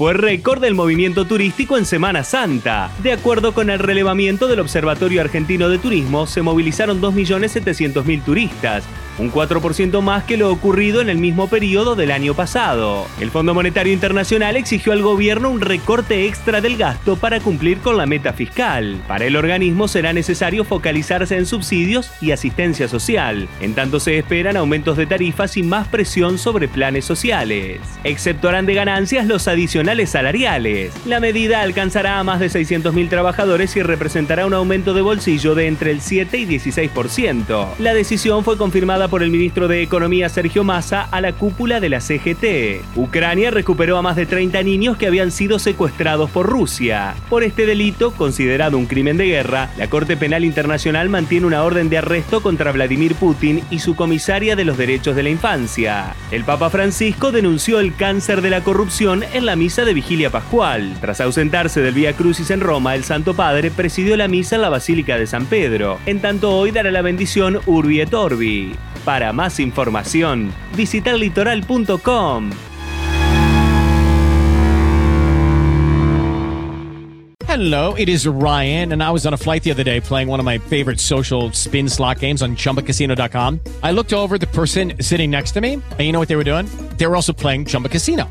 Fue récord del movimiento turístico en Semana Santa. De acuerdo con el relevamiento del Observatorio Argentino de Turismo, se movilizaron 2.700.000 turistas, un 4% más que lo ocurrido en el mismo periodo del año pasado. El Fondo Monetario Internacional exigió al gobierno un recorte extra del gasto para cumplir con la meta fiscal. Para el organismo será necesario focalizarse en subsidios y asistencia social. En tanto se esperan aumentos de tarifas y más presión sobre planes sociales. Exceptuarán de ganancias los adicionales salariales. La medida alcanzará a más de 600.000 trabajadores y representará un aumento de bolsillo de entre el 7 y 16%. La decisión fue confirmada por el ministro de Economía Sergio Massa a la cúpula de la CGT. Ucrania recuperó a más de 30 niños que habían sido secuestrados por Rusia. Por este delito, considerado un crimen de guerra, la Corte Penal Internacional mantiene una orden de arresto contra Vladimir Putin y su comisaria de los derechos de la infancia. El Papa Francisco denunció el cáncer de la corrupción en la misa de vigilia pascual. Tras ausentarse del Vía Crucis en Roma, el Santo Padre presidió la misa en la Basílica de San Pedro. En tanto hoy dará la bendición Urbi et Orbi. Para más información, visita litoral.com. Hello, it is Ryan, and I was on a flight the other day playing one of my favorite social spin slot games on chumbacasino.com. I looked over the person sitting next to me, and you know what they were doing? They were also playing Chumba Casino.